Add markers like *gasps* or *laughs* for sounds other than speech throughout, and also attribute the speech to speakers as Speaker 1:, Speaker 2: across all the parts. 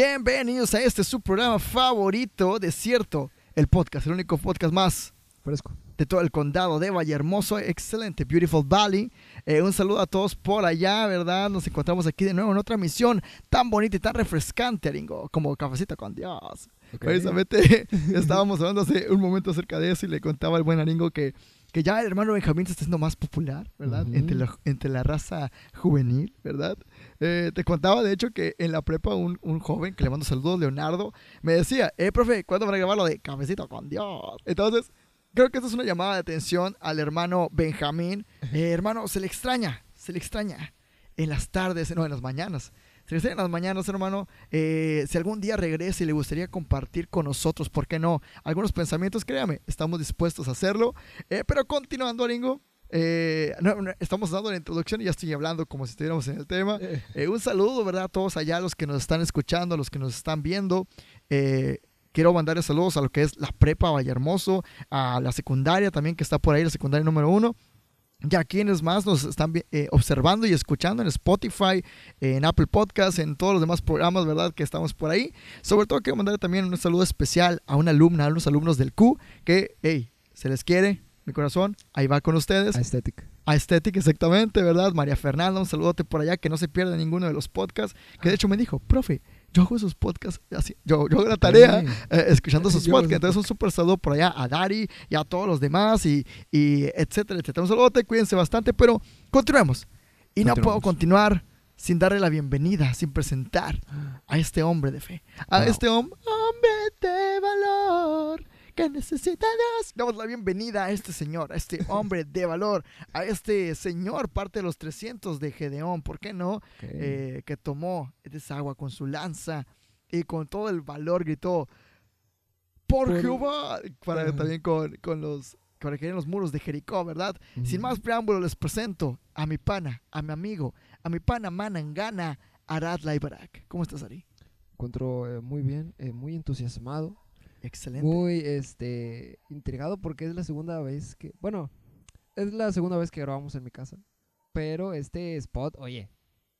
Speaker 1: Bienvenidos a este su programa favorito, Desierto, el podcast, el único podcast más
Speaker 2: Fresco.
Speaker 1: de todo el condado de Valle Hermoso. Excelente, Beautiful Valley. Eh, un saludo a todos por allá, ¿verdad? Nos encontramos aquí de nuevo en otra misión tan bonita y tan refrescante, Ringo, como cafecito con Dios.
Speaker 2: Ok.
Speaker 1: Precisamente *laughs* estábamos hablando hace un momento acerca de eso y le contaba al buen Aringo que, que ya el hermano Benjamín se está haciendo más popular, ¿verdad? Entre, la, entre la raza juvenil, ¿verdad? Eh, te contaba, de hecho, que en la prepa un, un joven, que le mando saludos, Leonardo, me decía, eh, profe, ¿cuándo van a grabar lo de Cafecito con Dios? Entonces, creo que esto es una llamada de atención al hermano Benjamín. Eh, hermano, se le extraña, se le extraña en las tardes, no, en las mañanas. Se le extraña en las mañanas, hermano. Eh, si algún día regrese y le gustaría compartir con nosotros, ¿por qué no? Algunos pensamientos, créame, estamos dispuestos a hacerlo. Eh, pero continuando, Aringo, eh, no, no, estamos dando la introducción y ya estoy hablando como si estuviéramos en el tema.
Speaker 2: Eh,
Speaker 1: Eh, un saludo, ¿verdad? A todos allá, los que nos están escuchando, a los que nos están viendo. Eh, quiero mandarles saludos a lo que es la prepa Vallehermoso, a la secundaria también que está por ahí, la secundaria número uno. Y a quienes más nos están eh, observando y escuchando en Spotify, en Apple Podcasts, en todos los demás programas, ¿verdad? Que estamos por ahí. Sobre todo quiero mandarle también un saludo especial a una alumna, a unos alumnos del Q, que, hey, se les quiere, mi corazón, ahí va con ustedes.
Speaker 2: Aesthetic.
Speaker 1: Aesthetic, exactamente, ¿verdad? María Fernanda, un saludote por allá, que no se pierda ninguno de los podcasts. Que de hecho me dijo, profe, yo hago esos podcasts, así, yo, yo hago la tarea
Speaker 2: Sí.
Speaker 1: eh, escuchando esos
Speaker 2: Yo
Speaker 1: podcasts. Entonces, un súper saludo por allá a Dari y a todos los demás, y, y etcétera, etcétera. Un saludote, cuídense bastante, pero continuemos. Y no puedo continuar sin darle la bienvenida, sin presentar a este hombre de fe, a
Speaker 2: Wow.
Speaker 1: este hom- hombre de valor que. Damos la bienvenida a este señor, a este *laughs* hombre de valor, a este señor, parte de los 300 de Gedeón, ¿por qué no? Eh, que tomó esa agua con su lanza y con todo el valor gritó, por,
Speaker 2: Por-
Speaker 1: Jehová, para también con, con los... Para que en los muros de Jericó, ¿verdad? Sin más preámbulo, les presento a mi pana, a mi amigo, a mi pana Manangana, Arad Laibarak. ¿Cómo estás, Ari?
Speaker 2: Encuentro eh, muy bien, eh, muy entusiasmado,
Speaker 1: Excelente.
Speaker 2: muy este intrigado porque es la segunda vez que, bueno, es la segunda vez que grabamos en mi casa, pero este spot, oye,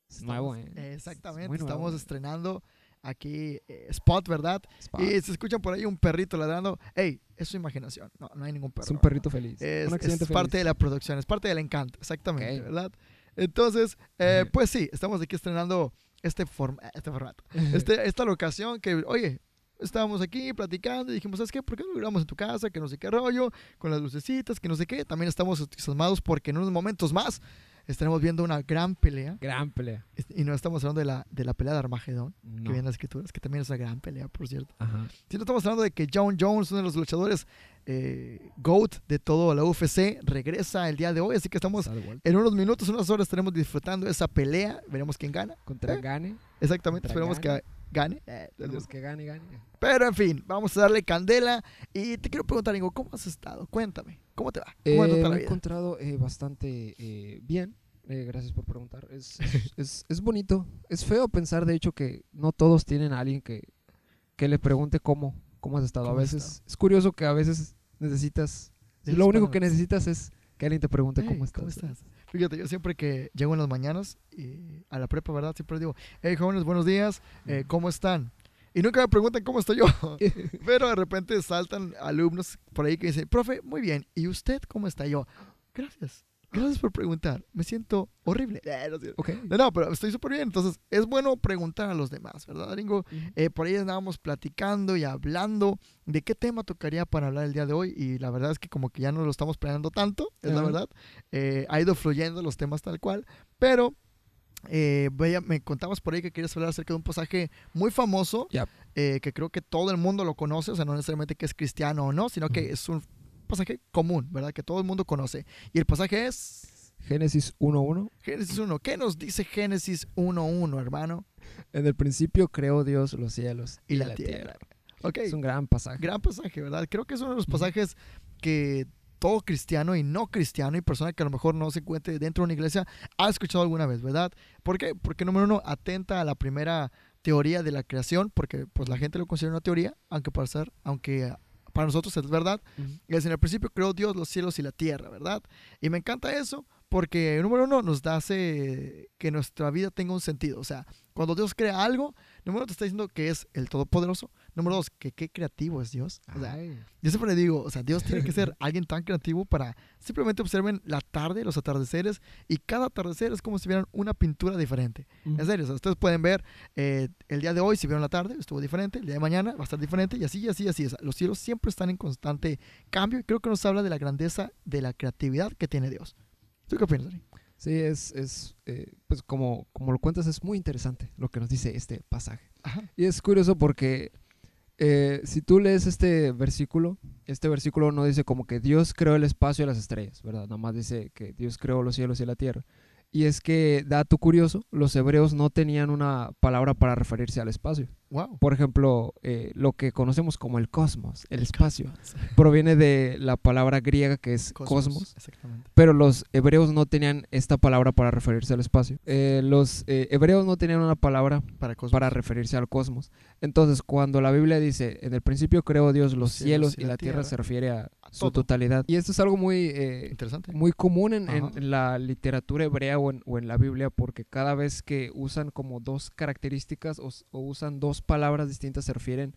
Speaker 2: es nuevo, eh.
Speaker 1: Exactamente,
Speaker 2: nuevo,
Speaker 1: estamos estrenando aquí eh, Spot, ¿verdad?
Speaker 2: Spot.
Speaker 1: Y se escuchan por ahí un perrito ladrando. ¡Ey! Es su imaginación. No, no hay ningún perro.
Speaker 2: es un perrito feliz,
Speaker 1: Es,
Speaker 2: un
Speaker 1: es
Speaker 2: accidente
Speaker 1: parte de
Speaker 2: feliz.
Speaker 1: la producción, es parte del encanto, exactamente,
Speaker 2: Ok.
Speaker 1: ¿verdad? Entonces, eh, *laughs* pues sí, estamos aquí estrenando este, form- este formato, *laughs* este, esta locación que, oye, estábamos aquí platicando y dijimos, ¿sabes qué? ¿Por qué no grabamos en tu casa? Que no sé qué rollo, con las lucecitas, que no sé qué. También estamos entusiasmados porque en unos momentos más estaremos viendo una gran pelea.
Speaker 2: Gran pelea.
Speaker 1: Y no estamos hablando de la, de la pelea de Armagedón, que
Speaker 2: No.
Speaker 1: viene en las escrituras, que también es una gran pelea, por cierto.
Speaker 2: Ajá.
Speaker 1: Si no estamos hablando de que John Jones, uno de los luchadores eh, GOAT de todo la UFC, regresa el día de hoy. Así que estamos en unos minutos, unas horas, estaremos disfrutando esa pelea. Veremos quién gana.
Speaker 2: Contra
Speaker 1: ¿Eh?
Speaker 2: Gane,
Speaker 1: Exactamente,
Speaker 2: Contra
Speaker 1: esperemos que gane. Eh,
Speaker 2: tenemos que gane, gane.
Speaker 1: Pero en fin, vamos a darle candela. Y te quiero preguntar, Ingo, ¿cómo has estado? Cuéntame, ¿cómo te va? ¿Cómo
Speaker 2: Eh,
Speaker 1: te
Speaker 2: me he encontrado eh, bastante eh, bien. Eh, gracias por preguntar. Es, es, *laughs* es- es bonito. Es feo pensar, de hecho, que no todos tienen a alguien que, que le pregunte cómo, cómo has estado. A
Speaker 1: ¿Cómo has
Speaker 2: veces es curioso que a veces necesitas. Lo único que necesitas es que alguien te pregunte
Speaker 1: Hey,
Speaker 2: cómo estás.
Speaker 1: ¿Cómo estás? Fíjate, yo siempre que llego en las mañanas y a la prepa, ¿verdad? Siempre digo, hey jóvenes, buenos días, eh, ¿cómo están? Y nunca me preguntan cómo estoy yo. *laughs* Pero de repente saltan alumnos por ahí que dicen, profe, muy bien, ¿y usted cómo está? Y yo, gracias, gracias por preguntar, me siento horrible. Eh, no, es cierto.
Speaker 2: Ok.
Speaker 1: no, no, pero estoy súper bien. Entonces, es bueno preguntar a los demás, ¿verdad, Ringo? Eh, por ahí andábamos platicando y hablando de qué tema tocaría para hablar el día de hoy y la verdad es que como que ya no lo estamos planeando tanto, es la verdad. Eh, ha ido fluyendo los temas tal cual, pero eh, vaya, me contabas por ahí que querías hablar acerca de un pasaje muy famoso
Speaker 2: Yep.
Speaker 1: eh, que creo que todo el mundo lo conoce, o sea, no necesariamente que es cristiano o no, sino que es un pasaje común, ¿verdad? Que todo el mundo conoce. Y el pasaje es
Speaker 2: Génesis 1.1.
Speaker 1: Génesis 1. ¿Qué nos dice Génesis 1.1, hermano?
Speaker 2: En el principio creó Dios los cielos
Speaker 1: Y la tierra. Ok.
Speaker 2: Es un gran pasaje.
Speaker 1: Gran pasaje, ¿verdad? Creo que es uno de los pasajes que todo cristiano y no cristiano y persona que a lo mejor no se encuentre dentro de una iglesia ha escuchado alguna vez, ¿verdad? ¿Por qué? Porque número uno, atenta a la primera teoría de la creación, porque pues la gente lo considera una teoría, aunque para ser, aunque para nosotros es verdad.
Speaker 2: Ujú.
Speaker 1: Es en el principio creó Dios los cielos y la tierra, ¿verdad? Y me encanta eso porque, número uno, nos hace que nuestra vida tenga un sentido. O sea, cuando Dios crea algo, Número uno, te está diciendo que es el Todopoderoso. Número dos, que qué creativo es Dios. O sea, yo siempre le digo, o sea, Dios tiene que ser *laughs* alguien tan creativo para simplemente observen la tarde, los atardeceres, y cada atardecer es como si vieran una pintura diferente. En serio, o sea, ustedes pueden ver eh, el día de hoy, si vieron la tarde, estuvo diferente, el día de mañana va a estar diferente, y así, y así, y así. O sea, los cielos siempre están en constante cambio, y creo que nos habla de la grandeza de la creatividad que tiene Dios. ¿Tú qué opinas, Dani?
Speaker 2: Sí, es, es eh, pues como, como lo cuentas, es muy interesante lo que nos dice este pasaje.
Speaker 1: Ajá.
Speaker 2: Y es curioso porque eh, si tú lees este versículo, este versículo no dice como que Dios creó el espacio y las estrellas, ¿verdad? Nada más dice que Dios creó los cielos y la tierra. Y es que, dato curioso, los hebreos no tenían una palabra para referirse al espacio.
Speaker 1: Wow.
Speaker 2: Por ejemplo, eh, lo que conocemos como el cosmos, el espacio, *laughs* proviene de la palabra griega que es cosmos,
Speaker 1: Exactamente.
Speaker 2: pero los hebreos no tenían esta palabra para referirse al espacio. Eh, los eh, hebreos no tenían una palabra
Speaker 1: Para
Speaker 2: referirse al cosmos. Entonces, cuando la Biblia dice, en el principio creó Dios los cielos y la tierra, se refiere A su
Speaker 1: todo.
Speaker 2: totalidad. Y esto es algo muy, eh,
Speaker 1: Interesante.
Speaker 2: muy común en, en- la literatura hebrea o en, o en la Biblia, porque cada vez que usan como dos características o, usan dos palabras distintas se refieren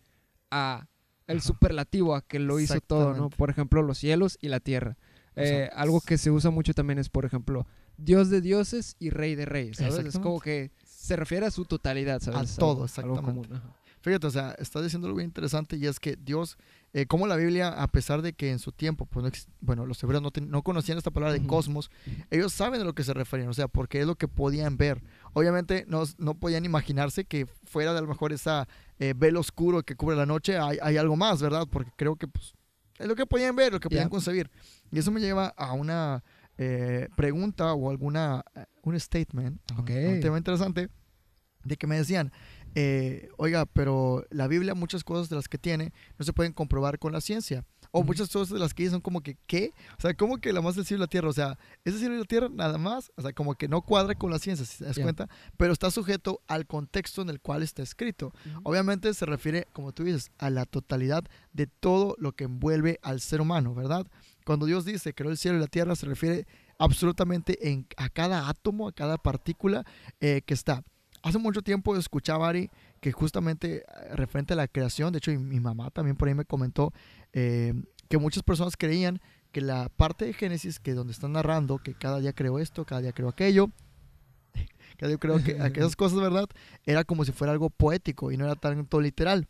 Speaker 2: a el
Speaker 1: Ajá.
Speaker 2: superlativo, a que lo hizo todo, ¿no? Por ejemplo, los cielos y la tierra. Eh, algo que se usa mucho también es, por ejemplo, Dios de dioses y Rey de reyes, ¿sabes? Es como que se refiere a su totalidad, ¿sabes?
Speaker 1: todo,
Speaker 2: Algo- algo
Speaker 1: exactamente.
Speaker 2: común.
Speaker 1: Fíjate, o sea, estás diciendo algo bien interesante y es que Dios, eh, como la Biblia, a pesar de que en su tiempo, pues no bueno, los hebreos no, ten- no conocían esta palabra de cosmos, ellos saben de lo que se referían, o sea, porque es lo que podían ver. Obviamente no, no podían imaginarse que fuera de a lo mejor esa eh, velo oscuro que cubre la noche, hay, hay algo más, ¿verdad? Porque creo que pues, es lo que podían ver, lo que podían
Speaker 2: Ya.
Speaker 1: concebir. Y eso me lleva a una eh, pregunta o alguna, eh, un statement, a un-
Speaker 2: Ok.
Speaker 1: a un tema interesante, de que me decían, eh, oiga, pero la Biblia, muchas cosas de las que tiene, no se pueden comprobar con la ciencia. O muchas cosas de las que dice son como que, ¿qué? O sea, como que la más del cielo y la tierra. O sea, ese cielo y la tierra nada más. O sea, como que no cuadra con la ciencia, si te das cuenta. Pero está sujeto al contexto en el cual está escrito. Obviamente se refiere, como tú dices, a la totalidad de todo lo que envuelve al ser humano, ¿verdad? Cuando Dios dice creó el cielo y la tierra, se refiere absolutamente en, a cada átomo, a cada partícula eh, que está. Hace mucho tiempo escuchaba Ari que justamente eh, referente a la creación, de hecho y mi mamá también por ahí me comentó eh, que muchas personas creían que la parte de Génesis, que donde están narrando que cada día creó esto, cada día creó aquello, *laughs* cada día creo que *laughs* aquellas cosas, ¿verdad? Era como si fuera algo poético y no era tanto literal.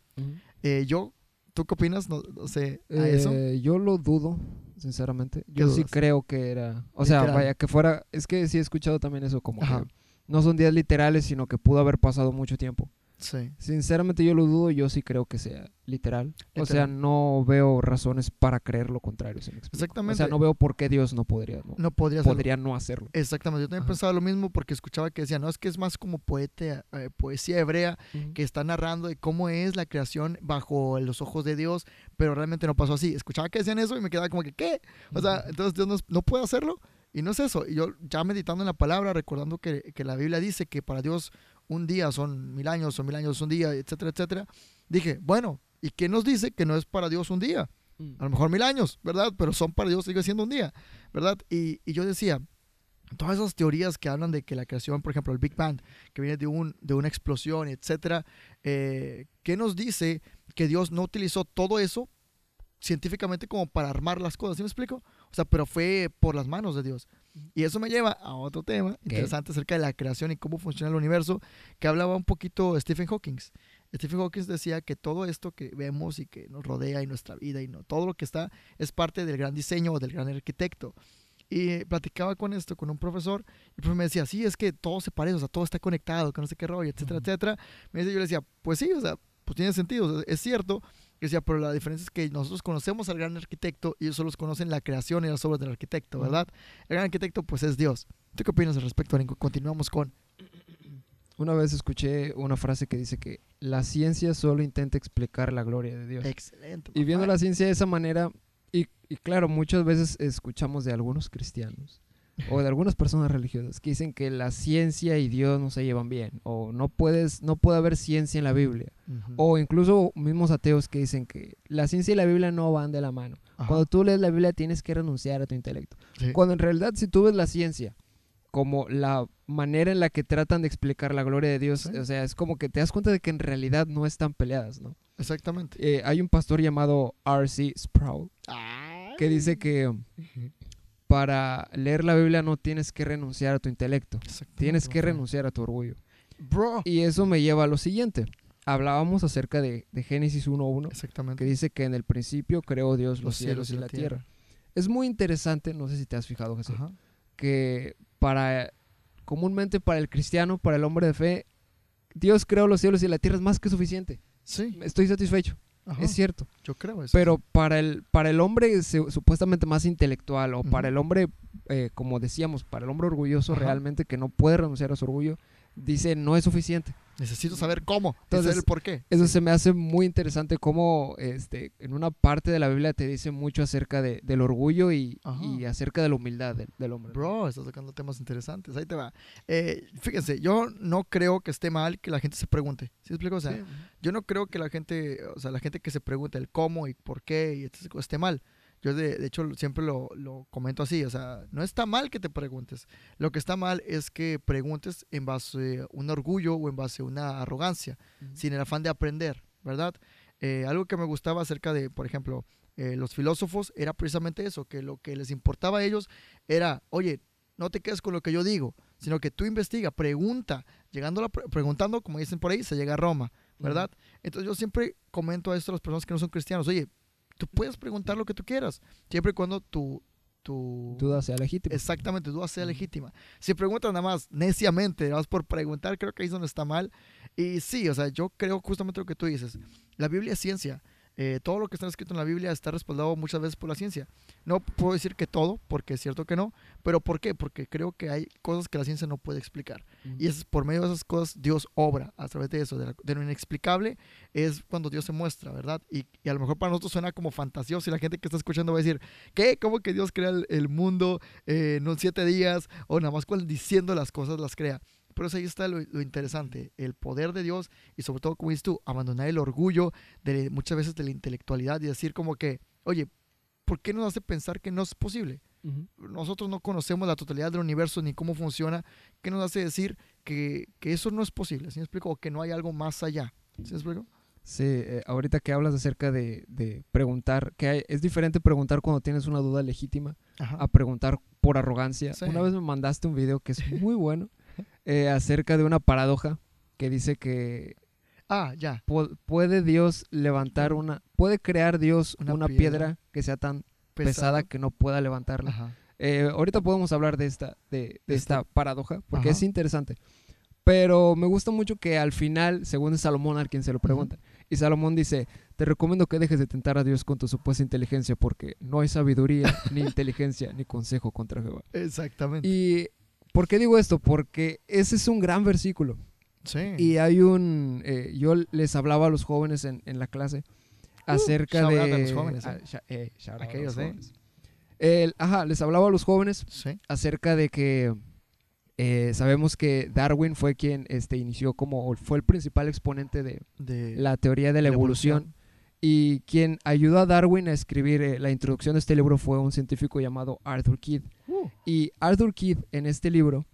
Speaker 1: Eh, yo, ¿tú qué opinas? No, no sé, a eso.
Speaker 2: Eh, yo lo dudo, sinceramente.
Speaker 1: ¿Qué
Speaker 2: Yo sí
Speaker 1: dudas?
Speaker 2: creo que era. O sea,
Speaker 1: Literal.
Speaker 2: vaya, que fuera. Es que sí he escuchado también eso, como
Speaker 1: Ajá.
Speaker 2: que no son días literales, sino que pudo haber pasado mucho tiempo.
Speaker 1: Sí.
Speaker 2: Sinceramente, yo lo dudo. Yo sí creo que sea literal. O sea,
Speaker 1: Literal.
Speaker 2: no veo razones para creer lo contrario. ¿sí me explico? O
Speaker 1: Exactamente.
Speaker 2: sea, no veo por qué Dios no podría, no,
Speaker 1: No podría
Speaker 2: podría no hacerlo.
Speaker 1: Exactamente, yo también
Speaker 2: Ajá.
Speaker 1: pensaba lo mismo porque escuchaba que decía, no, es que es más como poeta, eh, poesía hebrea que está narrando de cómo es la creación bajo los ojos de Dios, pero realmente no pasó así. Escuchaba que decían eso y me quedaba como que, ¿qué? O sea, entonces Dios no, no puede hacerlo. Y no es eso. Y yo ya meditando en la palabra, recordando que, que la Biblia dice que para Dios un día son mil años, son mil años un día, etcétera, etcétera. Dije, bueno, ¿y qué nos dice que no es para Dios un día?
Speaker 2: Mm.
Speaker 1: A lo mejor mil años, ¿verdad? Pero son para Dios, sigue siendo un día, ¿verdad? Y, y yo decía, todas esas teorías que hablan de que la creación, por ejemplo, el Big Bang, que viene de, un, de una explosión, etcétera, eh, ¿qué nos dice que Dios no utilizó todo eso científicamente como para armar las cosas? ¿Sí me explico? O sea, pero fue por las manos de Dios. Y eso me lleva a otro tema interesante acerca de la creación y cómo funciona el universo, que hablaba un poquito Stephen Hawking. Stephen Hawking decía que todo esto que vemos y que nos rodea y nuestra vida y no, todo lo que está es parte del gran diseño o del gran arquitecto. Y platicaba con esto con un profesor y el profesor me decía, sí, es que todo se parece, o sea, todo está conectado, que no sé qué rollo, etcétera,
Speaker 2: Ujú.
Speaker 1: etcétera. Me decía, yo le decía, pues sí, o sea, pues tiene sentido, o sea, es cierto. Y decía, pero la diferencia es que nosotros conocemos al gran arquitecto y ellos solo conocen la creación y las obras del arquitecto. ¿verdad? El gran arquitecto, pues es Dios. ¿Tú qué opinas al respecto, Arinco? Continuamos con...
Speaker 2: Una vez escuché una frase que dice que la ciencia solo intenta explicar la gloria de Dios.
Speaker 1: Excelente.
Speaker 2: Y viendo la ciencia de esa manera, y, y claro, muchas veces escuchamos de algunos cristianos o de algunas personas religiosas que dicen que la ciencia y Dios no se llevan bien, o no puedes, no puede haber ciencia en la Biblia, o incluso mismos ateos que dicen que la ciencia y la Biblia no van de la mano.
Speaker 1: Ajá,
Speaker 2: Cuando tú lees la Biblia tienes que renunciar a tu intelecto.
Speaker 1: sí.
Speaker 2: Cuando en realidad si tú ves la ciencia como la manera en la que tratan de explicar la gloria de Dios,
Speaker 1: Sí.
Speaker 2: o sea, es como que te das cuenta de que en realidad no están peleadas, ¿no?
Speaker 1: Exactamente.
Speaker 2: Eh, hay un pastor llamado R.C. Sproul que dice que para leer la Biblia no tienes que renunciar a tu intelecto, tienes que renunciar a tu orgullo.
Speaker 1: Bro.
Speaker 2: Y eso me lleva a lo siguiente. Hablábamos acerca de, de Génesis 1.1, que dice que en el principio creó Dios los, cielos, y la tierra. Es muy interesante, no sé si te has fijado, Jesús,
Speaker 1: Ajá.
Speaker 2: que para comúnmente para el cristiano, para el hombre de fe, Dios creó los cielos y la tierra es más que suficiente.
Speaker 1: Sí.
Speaker 2: Estoy satisfecho,
Speaker 1: Ajá.
Speaker 2: es cierto.
Speaker 1: Yo creo eso.
Speaker 2: Pero para el, para el hombre se- supuestamente más intelectual o para el hombre, eh, como decíamos, para el hombre orgulloso
Speaker 1: Ajá.
Speaker 2: realmente que no puede renunciar a su orgullo, dice no es suficiente.
Speaker 1: Necesito saber cómo.
Speaker 2: Entonces,
Speaker 1: Entonces, el por qué.
Speaker 2: Eso se me hace muy interesante cómo este, en una parte de la Biblia te dice mucho acerca de- del orgullo y, y acerca de la humildad del, del hombre.
Speaker 1: Bro, estás sacando temas interesantes. Ahí te va. Eh, fíjense, yo no creo que esté mal que la gente se pregunte. ¿Sí explico? O sea,
Speaker 2: Sí.
Speaker 1: yo no creo que la gente, o sea, la gente que se pregunte el cómo y por qué y cosas esté mal. Yo de, de hecho siempre lo, lo comento así, o sea, no está mal que te preguntes. Lo que está mal es que preguntes en base a un orgullo o en base a una arrogancia, sin el afán de aprender, ¿verdad? Eh, algo que me gustaba acerca de, por ejemplo, eh, los filósofos era precisamente eso, que lo que les importaba a ellos era, oye, no te quedes con lo que yo digo, sino que tú investiga, pregunta, llegando a la pre- preguntando, como dicen por ahí, se llega a Roma, ¿verdad? Entonces yo siempre comento a esto a las personas que no son cristianos, oye, tú puedes preguntar lo que tú quieras, siempre y cuando tu, tu
Speaker 2: Duda sea legítima.
Speaker 1: exactamente, duda sea legítima. Si preguntas nada más neciamente, nada más por preguntar, creo que ahí es donde está mal. Y sí, o sea, yo creo justamente lo que tú dices. La Biblia es ciencia. Eh, todo lo que está escrito en la Biblia está respaldado muchas veces por la ciencia. No puedo decir que todo, porque es cierto que no, pero ¿por qué? Porque creo que hay cosas que la ciencia no puede explicar. Y es por medio de esas cosas Dios obra a través de eso, de, la- de lo inexplicable es cuando Dios se muestra, ¿verdad? Y, y a lo mejor para nosotros suena como fantasioso y la gente que está escuchando va a decir, ¿qué? ¿Cómo que Dios crea el, el mundo eh, en siete días? O nada más cuando diciendo las cosas las crea. Pero eso ahí está lo, lo interesante, el poder de Dios y sobre todo, como dices tú, abandonar el orgullo de muchas veces de la intelectualidad y decir como que, oye, ¿por qué nos hace pensar que no es posible? Nosotros no conocemos la totalidad del universo ni cómo funciona, ¿qué nos hace decir que, que eso no es posible? ¿Sí me explico? O que no hay algo más allá. ¿Sí me explico?
Speaker 2: Sí, eh, ahorita que hablas acerca de, de preguntar, que hay- es diferente preguntar cuando tienes una duda legítima
Speaker 1: Ajá.
Speaker 2: a preguntar por arrogancia.
Speaker 1: Sí.
Speaker 2: Una vez me mandaste un video que es muy bueno eh, acerca de una paradoja que dice que
Speaker 1: Ah, ya.
Speaker 2: pu- puede Dios levantar una, puede crear Dios
Speaker 1: Una
Speaker 2: una,
Speaker 1: piedra.
Speaker 2: piedra. que sea tan pesada que no pueda levantarla.
Speaker 1: Ajá.
Speaker 2: Eh, ahorita podemos hablar de esta, de, de
Speaker 1: Esta-
Speaker 2: paradoja, porque
Speaker 1: Ajá.
Speaker 2: es interesante. Pero me gusta mucho que al final, según es Salomón al quien se lo pregunta, y Salomón dice, te recomiendo que dejes de tentar a Dios con tu supuesta inteligencia, porque no hay sabiduría, ni *laughs* inteligencia, ni consejo contra Jehová.
Speaker 1: Exactamente.
Speaker 2: ¿Y por qué digo esto? Porque ese es un gran versículo.
Speaker 1: sí.
Speaker 2: Y hay un, eh, yo les hablaba a los jóvenes en, en la clase acerca
Speaker 1: shout
Speaker 2: de...
Speaker 1: a los jóvenes, ¿eh?
Speaker 2: eh, a
Speaker 1: Aquellos,
Speaker 2: los
Speaker 1: ¿eh?
Speaker 2: jóvenes. El- ajá, les hablaba a los jóvenes
Speaker 1: sí.
Speaker 2: acerca de que eh, sabemos que Darwin fue quien este, inició como, fue el principal exponente de
Speaker 1: De,
Speaker 2: la teoría de la
Speaker 1: la
Speaker 2: evolución.
Speaker 1: evolución.
Speaker 2: Y quien ayudó a Darwin a escribir eh, la introducción de este libro fue un científico llamado Arthur Kidd.
Speaker 1: Uh,
Speaker 2: Y Arthur Kidd en este libro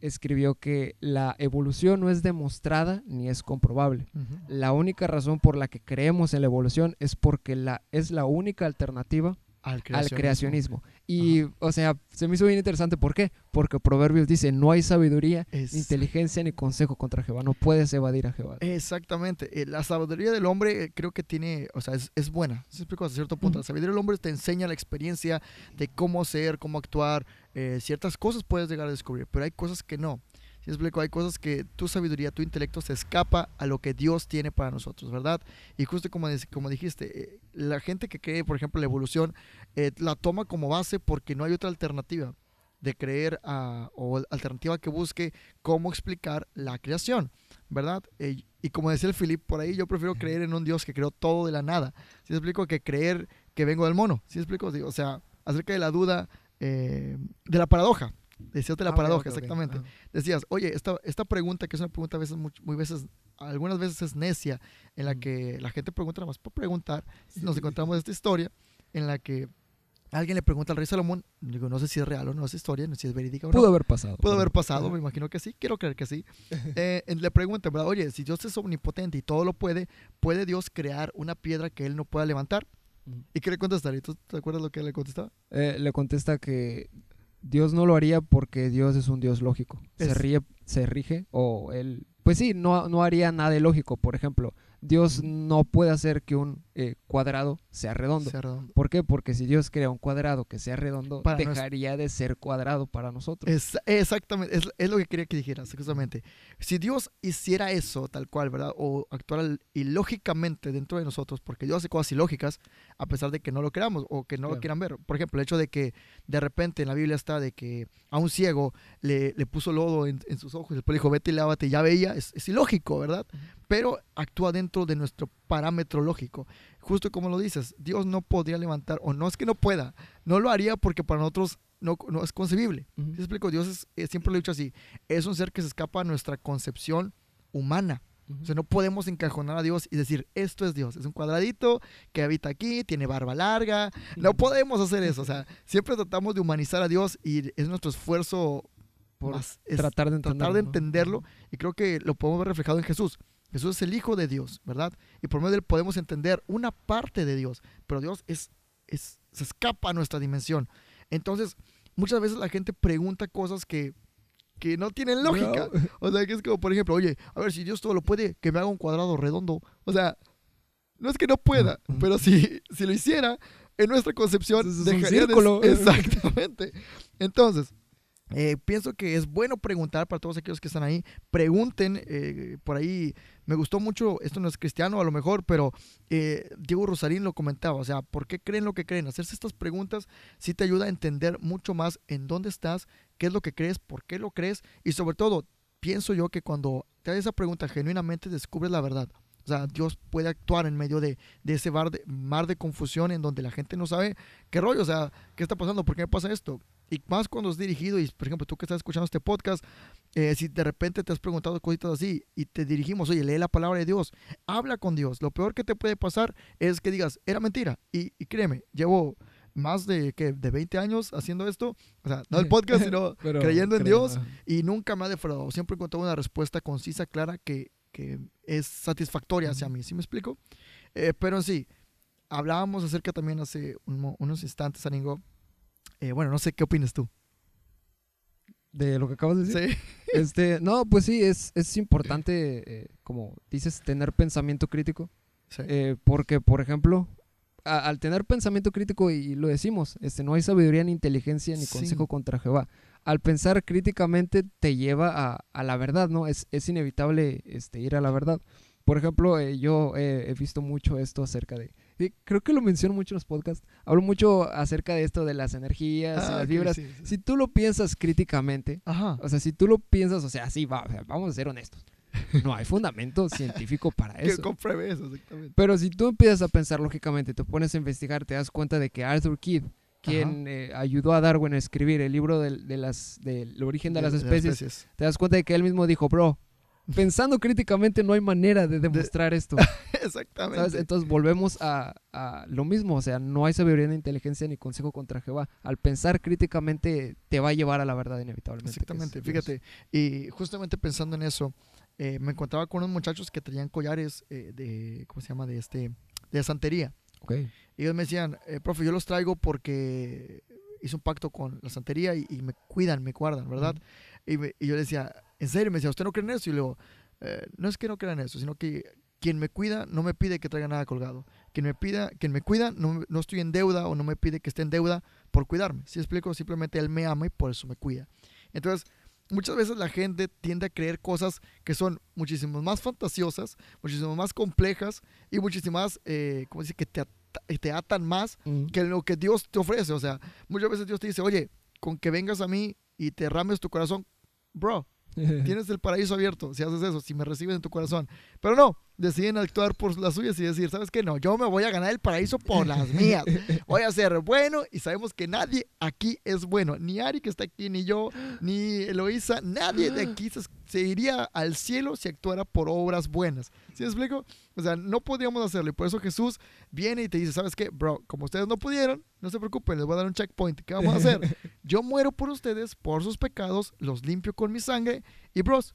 Speaker 2: escribió que la evolución no es demostrada ni es comprobable. La única razón por la que creemos en la evolución es porque la, es la única alternativa
Speaker 1: Al
Speaker 2: al creacionismo. Y, o sea, se me hizo bien interesante. ¿Por qué? Porque Proverbios dice, no hay sabiduría,
Speaker 1: Es-
Speaker 2: ni inteligencia, ni consejo contra Jehová. No puedes evadir a Jehová.
Speaker 1: Exactamente. Eh, La sabiduría del hombre eh, creo que tiene, o sea, es, es buena. ¿Sí me explico? Hasta cierto punto. La sabiduría del hombre te enseña la experiencia de cómo ser, cómo actuar. eh, ciertas cosas puedes llegar a descubrir, pero hay cosas que no. ¿Sí explico? Hay cosas que tu sabiduría, tu intelecto se escapa a lo que Dios tiene para nosotros, ¿verdad? Y justo como, como dijiste, eh, la gente que cree, por ejemplo, la evolución, eh, la toma como base porque no hay otra alternativa de creer a- o alternativa que busque cómo explicar la creación, ¿verdad? Eh, y como decía el Philip por ahí, yo prefiero creer en un Dios que creó todo de la nada. ¿Sí explico? Que creer que vengo del mono. ¿Sí explico? O sea, acerca de la duda, eh, de la paradoja. Decías de la
Speaker 2: Ah,
Speaker 1: paradoja, exactamente. Decías, oye, esta, esta pregunta, que es una pregunta a veces, muy, muy veces, algunas veces es necia, en la
Speaker 2: Mm.
Speaker 1: que la gente pregunta nada más por preguntar. Nos encontramos esta historia en la que alguien le pregunta al rey Salomón, digo, no sé si es real o no es historia, no sé si es verídica o no.
Speaker 2: Pudo haber pasado.
Speaker 1: Pudo haber pasado, me imagino que sí, quiero creer que sí. *laughs* Eh, le pregunta, ¿verdad? Oye, si Dios es omnipotente y todo lo puede, ¿puede Dios crear una piedra que él no pueda levantar? ¿Y qué le contestaría? ¿Tú te acuerdas lo que le contestaba?
Speaker 2: Eh, le contesta que Dios no lo haría porque Dios es un Dios lógico. Se, ríe, se rige o él... Pues sí, no, no haría nada ilógico. Por ejemplo, Dios no puede hacer que un eh, cuadrado sea redondo.
Speaker 1: Sea redondo.
Speaker 2: ¿Por qué? Porque si Dios crea un cuadrado que sea redondo,
Speaker 1: Para
Speaker 2: dejaría de ser cuadrado para nosotros.
Speaker 1: Es- exactamente, es, es lo que quería que dijeras, justamente. Si Dios hiciera eso tal cual, ¿verdad? O actuara ilógicamente dentro de nosotros, porque Dios hace cosas ilógicas, a pesar de que no lo creamos o que no lo quieran ver. Por ejemplo, el hecho de que de repente en la Biblia está de que a un ciego le, le puso lodo en, en sus ojos y después le dijo, vete y lávate, y ya veía, es, es ilógico, ¿verdad? Pero actúa dentro de nuestro parámetro lógico. Justo como lo dices, Dios no podría levantar, o no es que no pueda, no lo haría porque para nosotros no, no es concebible.
Speaker 2: Ujú.
Speaker 1: ¿Sí explico? Dios es, eh, siempre lo he dicho así, es un ser que se escapa a nuestra concepción humana.
Speaker 2: Ujú.
Speaker 1: O sea, no podemos encajonar a Dios y decir, esto es Dios. Es un cuadradito que habita aquí, tiene barba larga. No podemos hacer eso. O sea, siempre tratamos de humanizar a Dios y es nuestro esfuerzo
Speaker 2: Por tratar de entenderlo.
Speaker 1: tratar de
Speaker 2: ¿no?
Speaker 1: entenderlo. Y creo que lo podemos ver reflejado en Jesús. Jesús es el Hijo de Dios, ¿verdad? Y por medio de él podemos entender una parte de Dios. Pero Dios es, es, se escapa a nuestra dimensión. Entonces, muchas veces la gente pregunta cosas que, que no tienen lógica.
Speaker 2: No.
Speaker 1: O sea, que es como, por ejemplo, oye, a ver, si Dios todo lo puede, que me haga un cuadrado redondo. O sea, no es que no pueda, pero si, si lo hiciera, en nuestra concepción,
Speaker 2: es un
Speaker 1: dejaría de-
Speaker 2: círculo. *laughs*
Speaker 1: Exactamente. Entonces, eh, pienso que es bueno preguntar para todos aquellos que están ahí. Pregunten, eh, por ahí me gustó mucho, esto no es cristiano a lo mejor, pero eh, Diego Rosarín lo comentaba, o sea, ¿por qué creen lo que creen? Hacerse estas preguntas sí te ayuda a entender mucho más en dónde estás, qué es lo que crees, por qué lo crees y sobre todo, pienso yo que cuando te haces esa pregunta genuinamente descubres la verdad. O sea, Dios puede actuar en medio de, de ese mar de, mar de confusión en donde la gente no sabe qué rollo, o sea, qué está pasando, por qué me pasa esto. Y más cuando es dirigido, y por ejemplo, tú que estás escuchando este podcast, eh, si de repente te has preguntado cositas así y te dirigimos, oye, lee la palabra de Dios, habla con Dios. Lo peor que te puede pasar es que digas, era mentira. Y, y créeme, llevo más de, ¿qué? de 20 años haciendo esto, o sea, no el podcast, sino *laughs*
Speaker 2: Pero
Speaker 1: creyendo en
Speaker 2: creo,
Speaker 1: Dios y nunca me ha defraudado. Siempre he encontrado una respuesta concisa, clara, que, que es satisfactoria hacia mí. ¿Sí me explico? Eh, pero en sí, hablábamos acerca también hace un unos instantes, Aringo. Eh, bueno, no sé qué opinas tú.
Speaker 2: De lo que acabas de decir.
Speaker 1: Sí. *laughs*
Speaker 2: Este, no, pues sí, es, es importante, eh, como dices, tener pensamiento crítico.
Speaker 1: Sí.
Speaker 2: Eh, porque, por ejemplo, a- al tener pensamiento crítico, y lo decimos, este, no hay sabiduría ni inteligencia ni
Speaker 1: Sí.
Speaker 2: consejo contra Jehová. Al pensar críticamente te lleva a, a la verdad, ¿no? Es, es inevitable este, ir a la verdad. Por ejemplo, eh, yo he visto mucho esto acerca de... creo que lo menciono mucho en los podcasts. Hablo mucho acerca de esto de las energías y
Speaker 1: Ah,
Speaker 2: las vibras.
Speaker 1: sí, sí, sí.
Speaker 2: Si tú lo piensas críticamente,
Speaker 1: Ajá.
Speaker 2: o sea, si tú lo piensas, o sea, sí, va, o sea, vamos a ser honestos. No hay fundamento *laughs* científico para
Speaker 1: Que
Speaker 2: eso.
Speaker 1: compruebe eso, exactamente.
Speaker 2: Pero si tú empiezas a pensar lógicamente, te pones a investigar, te das cuenta de que Arthur Kidd, quien eh, ayudó a Darwin a escribir el libro del, de las, del origen de, las especies, te das cuenta de que él mismo dijo, bro, pensando críticamente no hay manera de demostrar esto. *laughs*
Speaker 1: Exactamente.
Speaker 2: ¿sabes? Entonces volvemos a, a lo mismo, o sea, no hay sabiduría ni inteligencia ni consejo contra Jehová. Al pensar críticamente te va a llevar a la verdad inevitablemente.
Speaker 1: Exactamente, fíjate. Y justamente pensando en eso, eh, me encontraba con unos muchachos que traían collares eh, de, ¿cómo se llama? De este, de santería.
Speaker 2: Ok.
Speaker 1: Y ellos me decían, eh, profe, yo los traigo porque hice un pacto con la santería y, y me cuidan, me guardan, ¿verdad? y, me- y yo decía, ¿en serio? Me decía, ¿usted no cree en eso? Y le digo, "Eh, no es que no crean en eso, sino que quien me cuida no me pide que traiga nada colgado. Quien me pida, quien me cuida no, no estoy en deuda o no me pide que esté en deuda por cuidarme. Si explico, simplemente él me ama y por eso me cuida. Entonces, muchas veces la gente tiende a creer cosas que son muchísimo más fantasiosas, muchísimo más complejas y muchísimo más, eh, ¿cómo dice? Que te, te atan más que lo que Dios te ofrece. O sea, muchas veces Dios te dice, oye, con que vengas a mí y te rames tu corazón, bro, *laughs* tienes el paraíso abierto si haces eso, si me recibes en tu corazón. Pero no, deciden actuar por las suyas y decir, ¿sabes qué? No, yo me voy a ganar el paraíso por las mías. *laughs* Voy a ser bueno y sabemos que nadie aquí es bueno. Ni Ari que está aquí, ni yo, ni Eloisa, nadie de aquí se, se iría al cielo si actuara por obras buenas. ¿Sí me explico? O sea, no podríamos hacerlo. Y por eso Jesús viene y te dice, ¿sabes qué? Bro, como ustedes no pudieron, no se preocupen, les voy a dar un checkpoint. ¿Qué vamos a hacer? *laughs* Yo muero por ustedes, por sus pecados, los limpio con mi sangre. Y bros,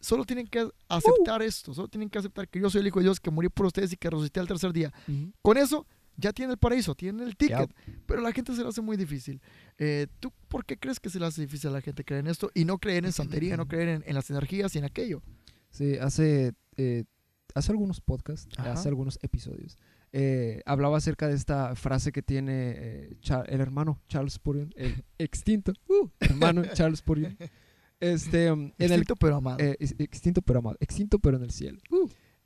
Speaker 1: solo tienen que aceptar esto. Solo tienen que aceptar que yo soy el Hijo de Dios, que morí por ustedes y que resucité al tercer día. Con eso ya tiene el paraíso, tiene el ticket. Pero la gente se lo hace muy difícil. Eh, ¿Tú por qué crees que se le hace difícil a la gente creer en esto y no creer en santería, no *laughs* creer en, en las energías y en aquello?
Speaker 2: Sí, hace, eh, hace algunos podcasts,
Speaker 1: Ajá.
Speaker 2: hace algunos episodios, eh, hablaba acerca de esta frase que tiene eh, el hermano Charles Spurgeon, el *laughs* extinto uh, hermano Charles Spurgeon, este, um, en el
Speaker 1: Extinto pero amado.
Speaker 2: ex- extinto pero amado, extinto pero en el cielo.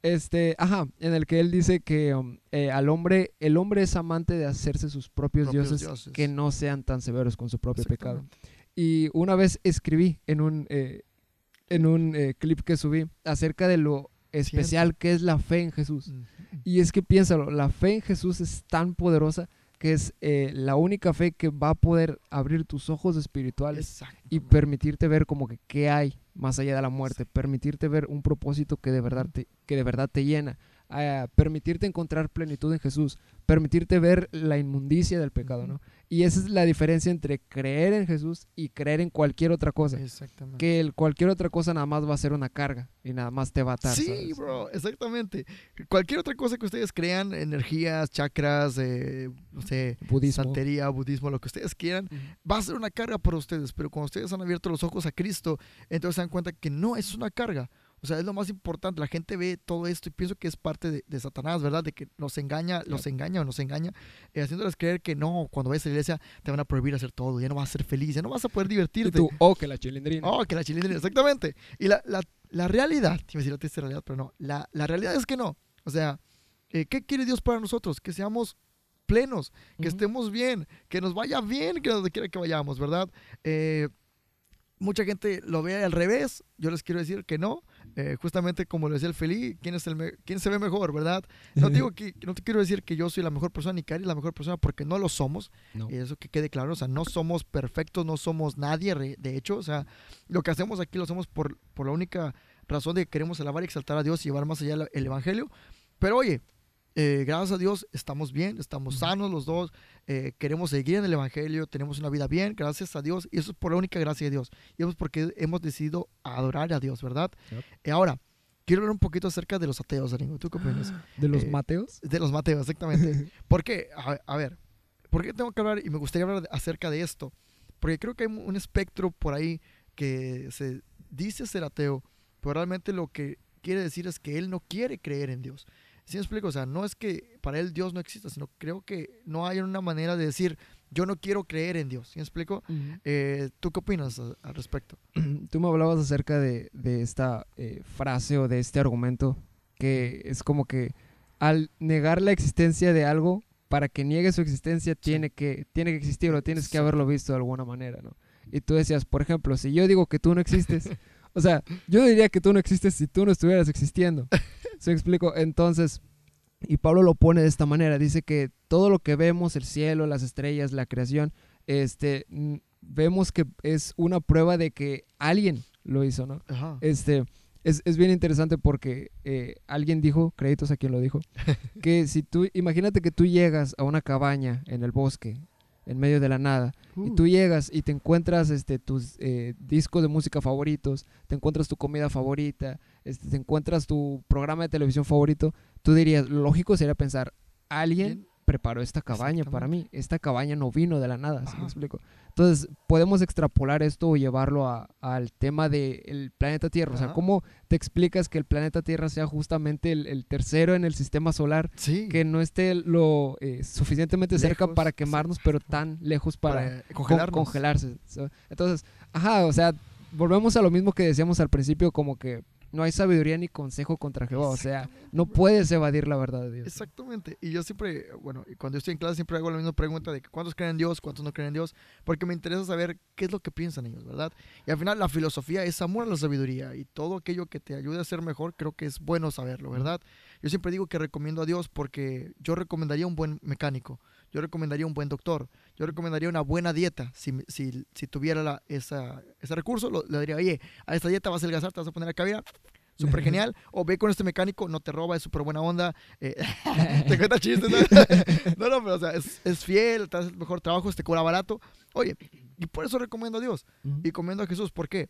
Speaker 2: Este, ajá, en el que él dice que um, eh, al hombre, el hombre es amante de hacerse sus propios,
Speaker 1: Propios
Speaker 2: dioses,
Speaker 1: dioses.
Speaker 2: que no sean tan severos con su propio pecado. Y una vez escribí en un, eh, en un eh, clip que subí acerca de lo especial que es la fe en Jesús. Y es que piénsalo, la fe en Jesús es tan poderosa que es eh, la única fe que va a poder abrir tus ojos espirituales y permitirte ver como que qué hay más allá de la muerte, permitirte ver un propósito que de verdad te, que de verdad te llena, permitirte encontrar plenitud en Jesús, permitirte ver la inmundicia del pecado, ¿no? Y esa es la diferencia entre creer en Jesús y creer en cualquier otra cosa.
Speaker 1: Exactamente.
Speaker 2: Que el, cualquier otra cosa nada más va a ser una carga y nada más te va a atar.
Speaker 1: Sí,
Speaker 2: ¿sabes?
Speaker 1: bro, exactamente. Cualquier otra cosa que ustedes crean, energías, chakras, eh, no sé,
Speaker 2: Budismo.
Speaker 1: santería, budismo, lo que ustedes quieran, va a ser una carga para ustedes. Pero cuando ustedes han abierto los ojos a Cristo, entonces se dan cuenta que no es una carga. O sea, es lo más importante. La gente ve todo esto y pienso que es parte de, de Satanás, ¿verdad? De que nos engaña, los engaña o nos engaña, eh, haciéndoles creer que no, cuando vayas a la iglesia te van a prohibir hacer todo, ya no vas a ser feliz, ya no vas a poder
Speaker 2: Y
Speaker 1: divertirte.
Speaker 2: tú, oh, que la chilindrina.
Speaker 1: Oh, que la chilindrina, exactamente. Y la, la, la realidad, iba a decir la triste realidad, pero no. La, la realidad es que no. O sea, eh, ¿qué quiere Dios para nosotros? Que seamos plenos, que estemos bien, que nos vaya bien, que donde quiera que vayamos, ¿verdad? Eh, mucha gente lo ve al revés. Yo les quiero decir que no. Eh, justamente como lo decía el Feli, ¿quién, es el ¿quién se ve mejor, verdad? *laughs* No digo que, no te quiero decir que yo soy la mejor persona ni Cari la mejor persona porque no lo somos.
Speaker 2: No.
Speaker 1: Y eso que quede claro, o sea, no somos perfectos, no somos nadie, de hecho, o sea, lo que hacemos aquí lo hacemos por, por la única razón de que queremos alabar y exaltar a Dios y llevar más allá el Evangelio. Pero oye, eh, gracias a Dios estamos bien, estamos sanos los dos, eh, queremos seguir en el Evangelio, tenemos una vida bien, gracias a Dios, y eso es por la única gracia de Dios. Y eso es porque hemos decidido adorar a Dios, ¿verdad?
Speaker 2: Yep.
Speaker 1: Y ahora, quiero hablar un poquito acerca de los ateos, amigo. ¿Tú qué opinas? *gasps*
Speaker 2: ¿De los
Speaker 1: Eh,
Speaker 2: Mateos?
Speaker 1: De los Mateos, exactamente. *laughs* ¿Por qué? A, a ver, ¿por qué tengo que hablar y me gustaría hablar acerca de esto? Porque creo que hay un espectro por ahí que se dice ser ateo, pero realmente lo que quiere decir es que él no quiere creer en Dios. ¿Sí me explico? O sea, no es que para él Dios no exista, sino creo que no hay una manera de decir, yo no quiero creer en Dios. ¿Sí me explico? Eh, ¿Tú qué opinas a- al respecto? *clears throat*
Speaker 2: Tú me hablabas acerca de, de esta eh, frase o de este argumento que es como que al negar la existencia de algo, para que niegue su existencia tiene, que, tiene que existir o tienes que haberlo visto de alguna manera, ¿no? Y tú decías, por ejemplo, si yo digo que tú no existes, *laughs* o sea, yo diría que tú no existes si tú no estuvieras existiendo. *laughs* ¿Se explico? Entonces, y Pablo lo pone de esta manera, dice que todo lo que vemos, el cielo, las estrellas, la creación, este, vemos que es una prueba de que alguien lo hizo, ¿no?
Speaker 1: Ajá.
Speaker 2: Este, es, es bien interesante porque eh, alguien dijo, créditos a quien lo dijo, *laughs* que si tú, imagínate que tú llegas a una cabaña en el bosque, en medio de la nada, y
Speaker 1: Uh,
Speaker 2: tú llegas y te encuentras este, tus eh, discos de música favoritos, te encuentras tu comida favorita, este, te encuentras tu programa de televisión favorito, tú dirías, lo lógico sería pensar, alguien preparó esta cabaña para mí, esta cabaña no vino de la nada, ¿sí me explico? Entonces, podemos extrapolar esto o llevarlo a- al tema del planeta Tierra. O sea. ¿cómo te explicas que el planeta Tierra sea justamente el, el tercero en el sistema solar?
Speaker 1: Sí.
Speaker 2: Que no esté lo eh, suficientemente cerca para
Speaker 1: sí,
Speaker 2: quemarnos, pero tan lejos para,
Speaker 1: congelarnos.
Speaker 2: congelarse. Entonces, ajá, o sea, volvemos a lo mismo que decíamos al principio, como que no hay sabiduría ni consejo contra Jehová. O sea, no puedes evadir la verdad de Dios.
Speaker 1: Exactamente. Y yo siempre, bueno, cuando yo estoy en clase siempre hago la misma pregunta de que cuántos creen en Dios, cuántos no creen en Dios, porque me interesa saber qué es lo que piensan ellos, ¿verdad? Y al final la filosofía es amor a la sabiduría y todo aquello que te ayude a ser mejor, creo que es bueno saberlo, ¿verdad? Yo siempre digo que recomiendo a Dios porque yo recomendaría un buen mecánico, yo recomendaría un buen doctor, yo recomendaría una buena dieta. Si, si, si tuviera la- esa, ese recurso, lo- le diría, oye, a esta dieta vas a adelgazar, te vas a poner a cabina, súper genial. *laughs* O ve con este mecánico, no te roba, es súper buena onda. eh, *laughs* te *laughs* cuenta chistes. ¿no? no, no, pero o sea, es, es fiel, te hace el mejor trabajo, te cobra barato. Oye, y por eso recomiendo a Dios
Speaker 2: Ujú.
Speaker 1: y recomiendo a Jesús. ¿Por qué?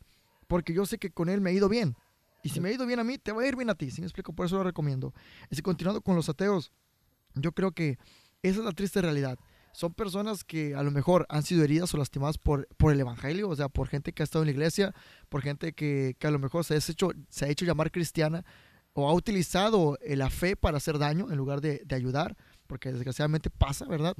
Speaker 1: Porque yo sé que con Él me ha ido bien. Y si me ha ido bien a mí, te va a ir bien a ti. ¿Sí me explico? Por eso lo recomiendo. Y continuando con los ateos, yo creo que esa es la triste realidad. Son personas que a lo mejor han sido heridas o lastimadas por, por el Evangelio, o sea, por gente que ha estado en la iglesia, por gente que, que a lo mejor se, ha hecho, se ha hecho llamar cristiana o ha utilizado la fe para hacer daño en lugar de, de ayudar, porque desgraciadamente pasa, ¿verdad?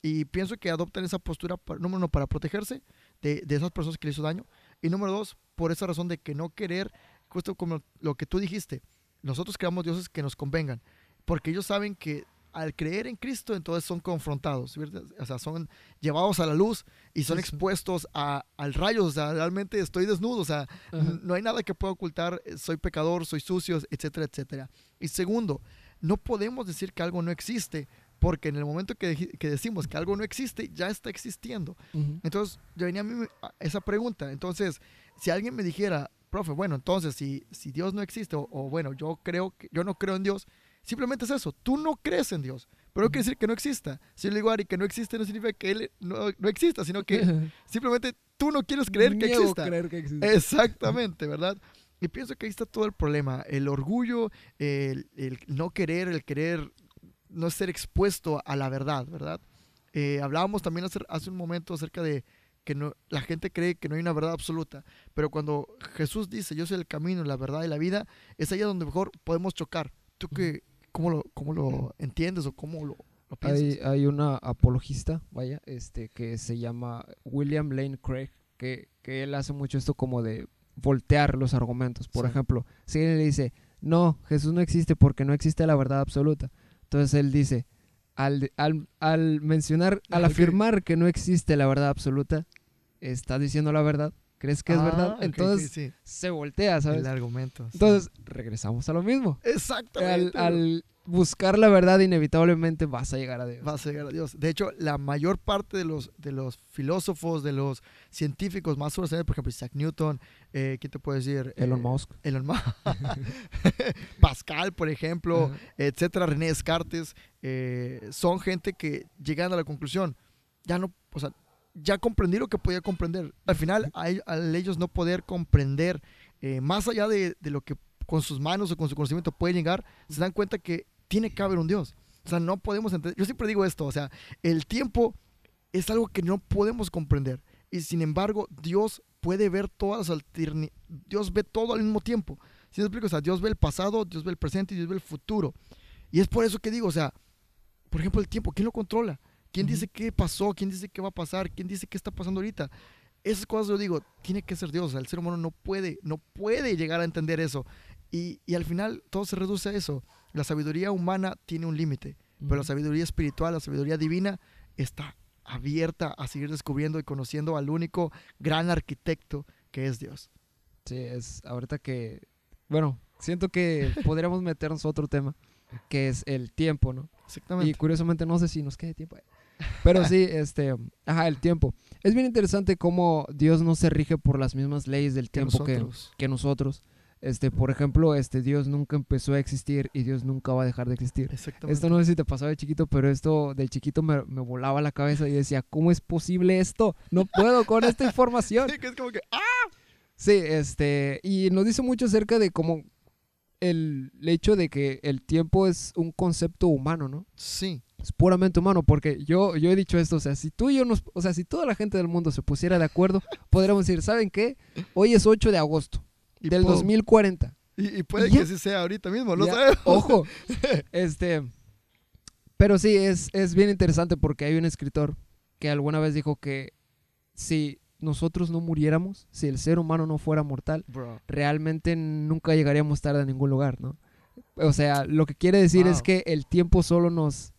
Speaker 1: Y pienso que adoptan esa postura, para- número uno, para protegerse de, de esas personas que le hizo daño. Y número dos, por esa razón de que no querer, justo como lo que tú dijiste, nosotros creamos dioses que nos convengan. Porque ellos saben que al creer en Cristo, entonces son confrontados, ¿verdad? o sea, son llevados a la luz y son
Speaker 2: Sí, sí.
Speaker 1: expuestos a, al rayo, o sea, realmente estoy desnudo, o sea,
Speaker 2: Ajá.
Speaker 1: No hay nada que pueda ocultar, eh, soy pecador, soy sucio, etcétera, etcétera. Y segundo, no podemos decir que algo no existe, porque en el momento que, que decimos que algo no existe, ya está existiendo. Entonces, yo venía a mí a esa pregunta. Entonces, si alguien me dijera, profe, bueno, entonces, si, si Dios no existe, o, o bueno, yo creo que yo no creo en Dios, simplemente es eso, tú no crees en Dios, pero no quiere decir que no exista. Si yo le digo a Ari que no existe, no significa que Él no, no exista, sino que *laughs* simplemente tú no quieres creer que exista.
Speaker 2: creer que existe.
Speaker 1: Exactamente, ¿verdad? Y pienso que ahí está todo el problema. El orgullo, el, el no querer, el querer no ser expuesto a la verdad, ¿verdad? Eh, hablábamos también hace, hace un momento acerca de que no, la gente cree que no hay una verdad absoluta, pero cuando Jesús dice, yo soy el camino, la verdad y la vida, es ahí donde mejor podemos chocar. ¿Tú qué, cómo, lo, cómo lo entiendes o cómo lo, lo piensas?
Speaker 2: Hay, hay una apologista, vaya, este, que se llama William Lane Craig, que, que él hace mucho esto como de voltear los argumentos. Por
Speaker 1: Sí.
Speaker 2: ejemplo, si alguien le dice, no, Jesús no existe porque no existe la verdad absoluta. Entonces él dice, al, al, al mencionar, al
Speaker 1: Ah, ok.
Speaker 2: afirmar que no existe la verdad absoluta, está diciendo la verdad. ¿Crees que es
Speaker 1: Ah,
Speaker 2: verdad? Entonces
Speaker 1: sí,
Speaker 2: se voltea, ¿sabes?
Speaker 1: el argumento. sí.
Speaker 2: Entonces regresamos a lo mismo.
Speaker 1: Exactamente.
Speaker 2: al buscar la verdad, inevitablemente vas a llegar a Dios.
Speaker 1: vas a llegar a Dios. De hecho, la mayor parte de los, de los filósofos, de los científicos más sobresalientes, por ejemplo, Isaac Newton, eh, ¿quién te puede decir?
Speaker 2: Elon
Speaker 1: Eh,
Speaker 2: Musk.
Speaker 1: Elon Musk. *laughs* *laughs* Pascal, por ejemplo, etcétera, René Descartes, eh, son gente que llegan a la conclusión, ya no, o sea, ya comprendí lo que podía comprender. Al final, al ellos no poder comprender eh, más allá de, lo que con sus manos o con su conocimiento pueden llegar, se dan cuenta que tiene que haber un Dios. O sea, no podemos entender. Yo siempre digo esto, o sea, el tiempo es algo que no podemos comprender. Y sin embargo, Dios puede ver todas las. Dios ve todo al mismo tiempo. ¿Sí me explico? O sea, Dios ve el pasado, Dios ve el presente y Dios ve el futuro. Y es por eso que digo, o sea, por ejemplo, el tiempo, ¿quién lo controla? ¿Quién
Speaker 2: Ujú.
Speaker 1: dice qué pasó? ¿Quién dice qué va a pasar? ¿Quién dice qué está pasando ahorita? Esas cosas yo digo, tiene que ser Dios. O sea, el ser humano no puede, no puede llegar a entender eso. Y, y al final todo se reduce a eso. La sabiduría humana tiene un límite, pero la sabiduría espiritual, la sabiduría divina está abierta a seguir descubriendo y conociendo al único gran arquitecto que es Dios.
Speaker 2: Sí, es ahorita que, bueno, siento que *laughs* podríamos meternos a otro tema, que es el tiempo, ¿no?
Speaker 1: Exactamente.
Speaker 2: Y curiosamente no sé si nos quede tiempo. Pero sí, este, ajá, el tiempo. Es bien interesante cómo Dios no se rige por las mismas leyes del tiempo que,
Speaker 1: nosotros.
Speaker 2: que nosotros. Este, por ejemplo, este Dios nunca empezó a existir y Dios nunca va a dejar de existir.
Speaker 1: Exactamente.
Speaker 2: Esto no sé si te pasaba de chiquito, pero esto de chiquito me, me volaba la cabeza y decía, ¿cómo es posible esto? No puedo con esta información.
Speaker 1: Sí, que es como que, ¡ah!
Speaker 2: Sí, este, y nos dice mucho acerca de cómo el hecho de que el tiempo es un concepto humano, ¿no?
Speaker 1: Sí,
Speaker 2: Es puramente humano, porque yo, yo he dicho esto, o sea, si tú y yo nos, o sea, si toda la gente del mundo se pusiera de acuerdo, podríamos decir, ¿saben qué? Hoy es 8 de agosto
Speaker 1: y
Speaker 2: del
Speaker 1: pum.
Speaker 2: 2040.
Speaker 1: Y, y puede que sí sea ahorita mismo, no
Speaker 2: Ya,
Speaker 1: sabemos.
Speaker 2: Ojo, *laughs* este, pero sí, es, es bien interesante porque hay un escritor que alguna vez dijo que si nosotros no muriéramos, si el ser humano no fuera mortal,
Speaker 1: Bro.
Speaker 2: realmente nunca llegaríamos tarde a ningún lugar, ¿no? O sea, lo que quiere decir es que el tiempo solo nos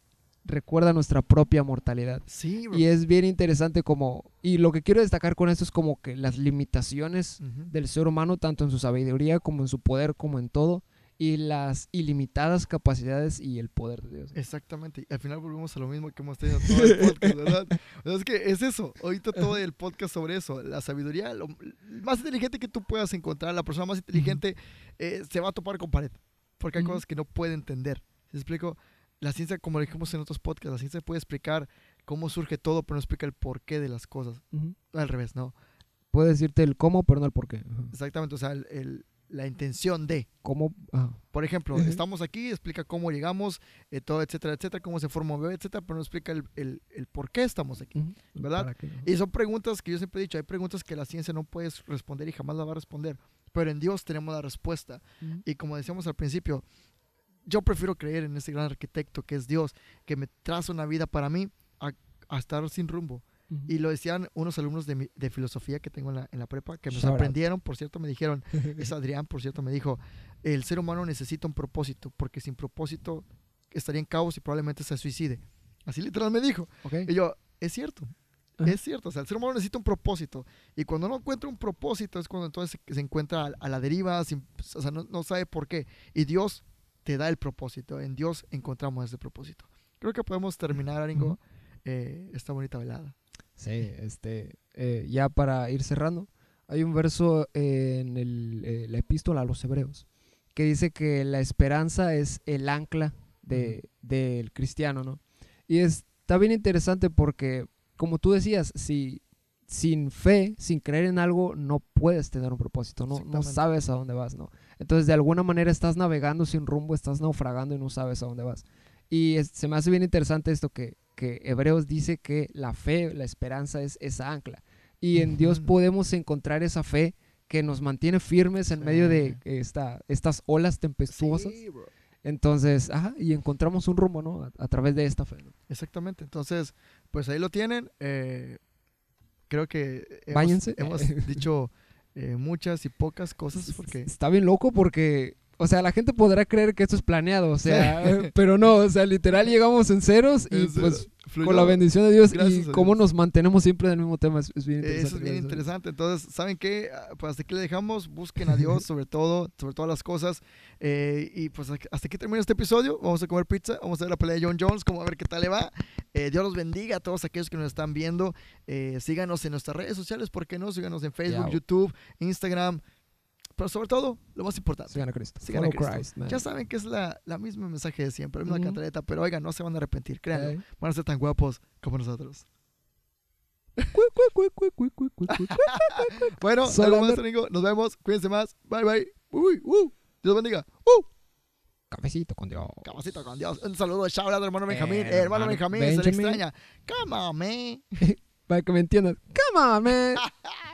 Speaker 2: recuerda nuestra propia mortalidad.
Speaker 1: Sí, bro.
Speaker 2: Y es bien interesante como, y lo que quiero destacar con esto es como que las limitaciones del ser humano, tanto en su sabiduría como en su poder, como en todo, y las ilimitadas capacidades y el poder de Dios.
Speaker 1: Exactamente. Y al final volvemos a lo mismo que hemos tenido todo el podcast, ¿verdad? O *laughs* sea, es que es eso. Ahorita todo el podcast sobre eso. La sabiduría, lo más inteligente que tú puedas encontrar, la persona más inteligente eh, se va a topar con pared. Porque hay cosas que no puede entender. ¿Se explico? La ciencia, como dijimos en otros podcasts, la ciencia puede explicar cómo surge todo, pero no explica el porqué de las cosas. Al revés, ¿no?
Speaker 2: Puede decirte el cómo, pero no el por qué. Ajá.
Speaker 1: Exactamente. O sea, el- el- la intención de.
Speaker 2: ¿Cómo?
Speaker 1: Por ejemplo, estamos aquí, explica cómo llegamos, eh, todo, etcétera, etcétera, cómo se forma un bebé, etcétera, pero no explica el, el- el por qué estamos aquí. ¿Verdad? Y son preguntas que yo siempre he dicho, hay preguntas que la ciencia no puede responder y jamás la va a responder, pero en Dios tenemos la respuesta. Y como decíamos al principio, yo prefiero creer en ese gran arquitecto que es Dios, que me traza una vida para mí a, a estar sin rumbo. Y lo decían unos alumnos de, mi- de filosofía que tengo en la, en la prepa, que me sorprendieron, por cierto, me dijeron, *laughs* es Adrián, por cierto, me dijo, el ser humano necesita un propósito, porque sin propósito estaría en caos y probablemente se suicide. Así literal me dijo.
Speaker 2: Ok.
Speaker 1: Y yo, es cierto,
Speaker 2: Ajá.
Speaker 1: es cierto. O sea, el ser humano necesita un propósito. Y cuando no encuentra un propósito es cuando entonces se, se encuentra a, a la deriva, sin- o sea, no, no sabe por qué. Y Dios te da el propósito. En Dios encontramos ese propósito. Creo que podemos terminar, Aringo, eh, esta bonita velada.
Speaker 2: Sí, este, eh, ya para ir cerrando, hay un verso en el, eh, la epístola a los hebreos que dice que la esperanza es el ancla de, del cristiano, ¿no? Y es- está bien interesante porque, como tú decías, si sin fe, sin creer en algo, no puedes tener un propósito, no, no sabes a dónde vas, ¿no? Entonces, de alguna manera estás navegando sin rumbo, estás naufragando y no sabes a dónde vas. Y es- se me hace bien interesante esto que, que Hebreos dice que la fe, la esperanza es esa ancla. Y en Dios podemos encontrar esa fe que nos mantiene firmes en medio de esta, estas olas tempestuosas.
Speaker 1: Sí.
Speaker 2: Entonces, ajá, y encontramos un rumbo, ¿no? A, a través de esta fe. ¿no?
Speaker 1: Exactamente. Entonces, pues ahí lo tienen. Eh, creo que hemos,
Speaker 2: Báñense.
Speaker 1: hemos dicho eh, muchas y pocas cosas porque...
Speaker 2: Está bien loco porque, o sea, la gente podrá creer que esto es planeado, o sea, *laughs* pero no, o sea, literal llegamos en ceros y pues con la bendición de Dios
Speaker 1: Gracias
Speaker 2: y cómo
Speaker 1: Dios.
Speaker 2: nos mantenemos siempre en el mismo tema es, es bien interesante.
Speaker 1: Eso es bien interesante. Entonces, ¿saben qué? Ah, Pues hasta aquí le dejamos. Busquen a Dios *laughs* sobre todo, sobre todas las cosas. Eh, y pues hasta aquí termina este episodio. Vamos a comer pizza. Vamos a ver la pelea de John Jones. Como a ver qué tal le va. Eh, Dios los bendiga a todos aquellos que nos están viendo. Eh, síganos en nuestras redes sociales. ¿Por qué no? Síganos en Facebook,
Speaker 2: Yeah.
Speaker 1: YouTube, Instagram. Pero sobre todo, lo más importante.
Speaker 2: Sigan a Cristo.
Speaker 1: Sigan a Cristo.
Speaker 2: Christ.
Speaker 1: Ya saben que es la, la misma mensaje de siempre, la misma cantaleta, pero oigan, no se van a arrepentir, créanlo.
Speaker 2: Ey.
Speaker 1: Van a ser tan guapos como nosotros. *laughs* Bueno, algo más, amigo. Nos vemos. Cuídense más. Bye, bye. Uy, uh. Dios bendiga. Uh.
Speaker 2: Cafecito con Dios.
Speaker 1: Cabacito con Dios. Un saludo shout out, hermano Benjamín.
Speaker 2: Eh,
Speaker 1: Eh, hermano
Speaker 2: hermano
Speaker 1: Benjamín, se le
Speaker 2: Benjamin.
Speaker 1: extraña. Come on, man. *laughs*
Speaker 2: Para que me entiendan. Come on, man. *laughs*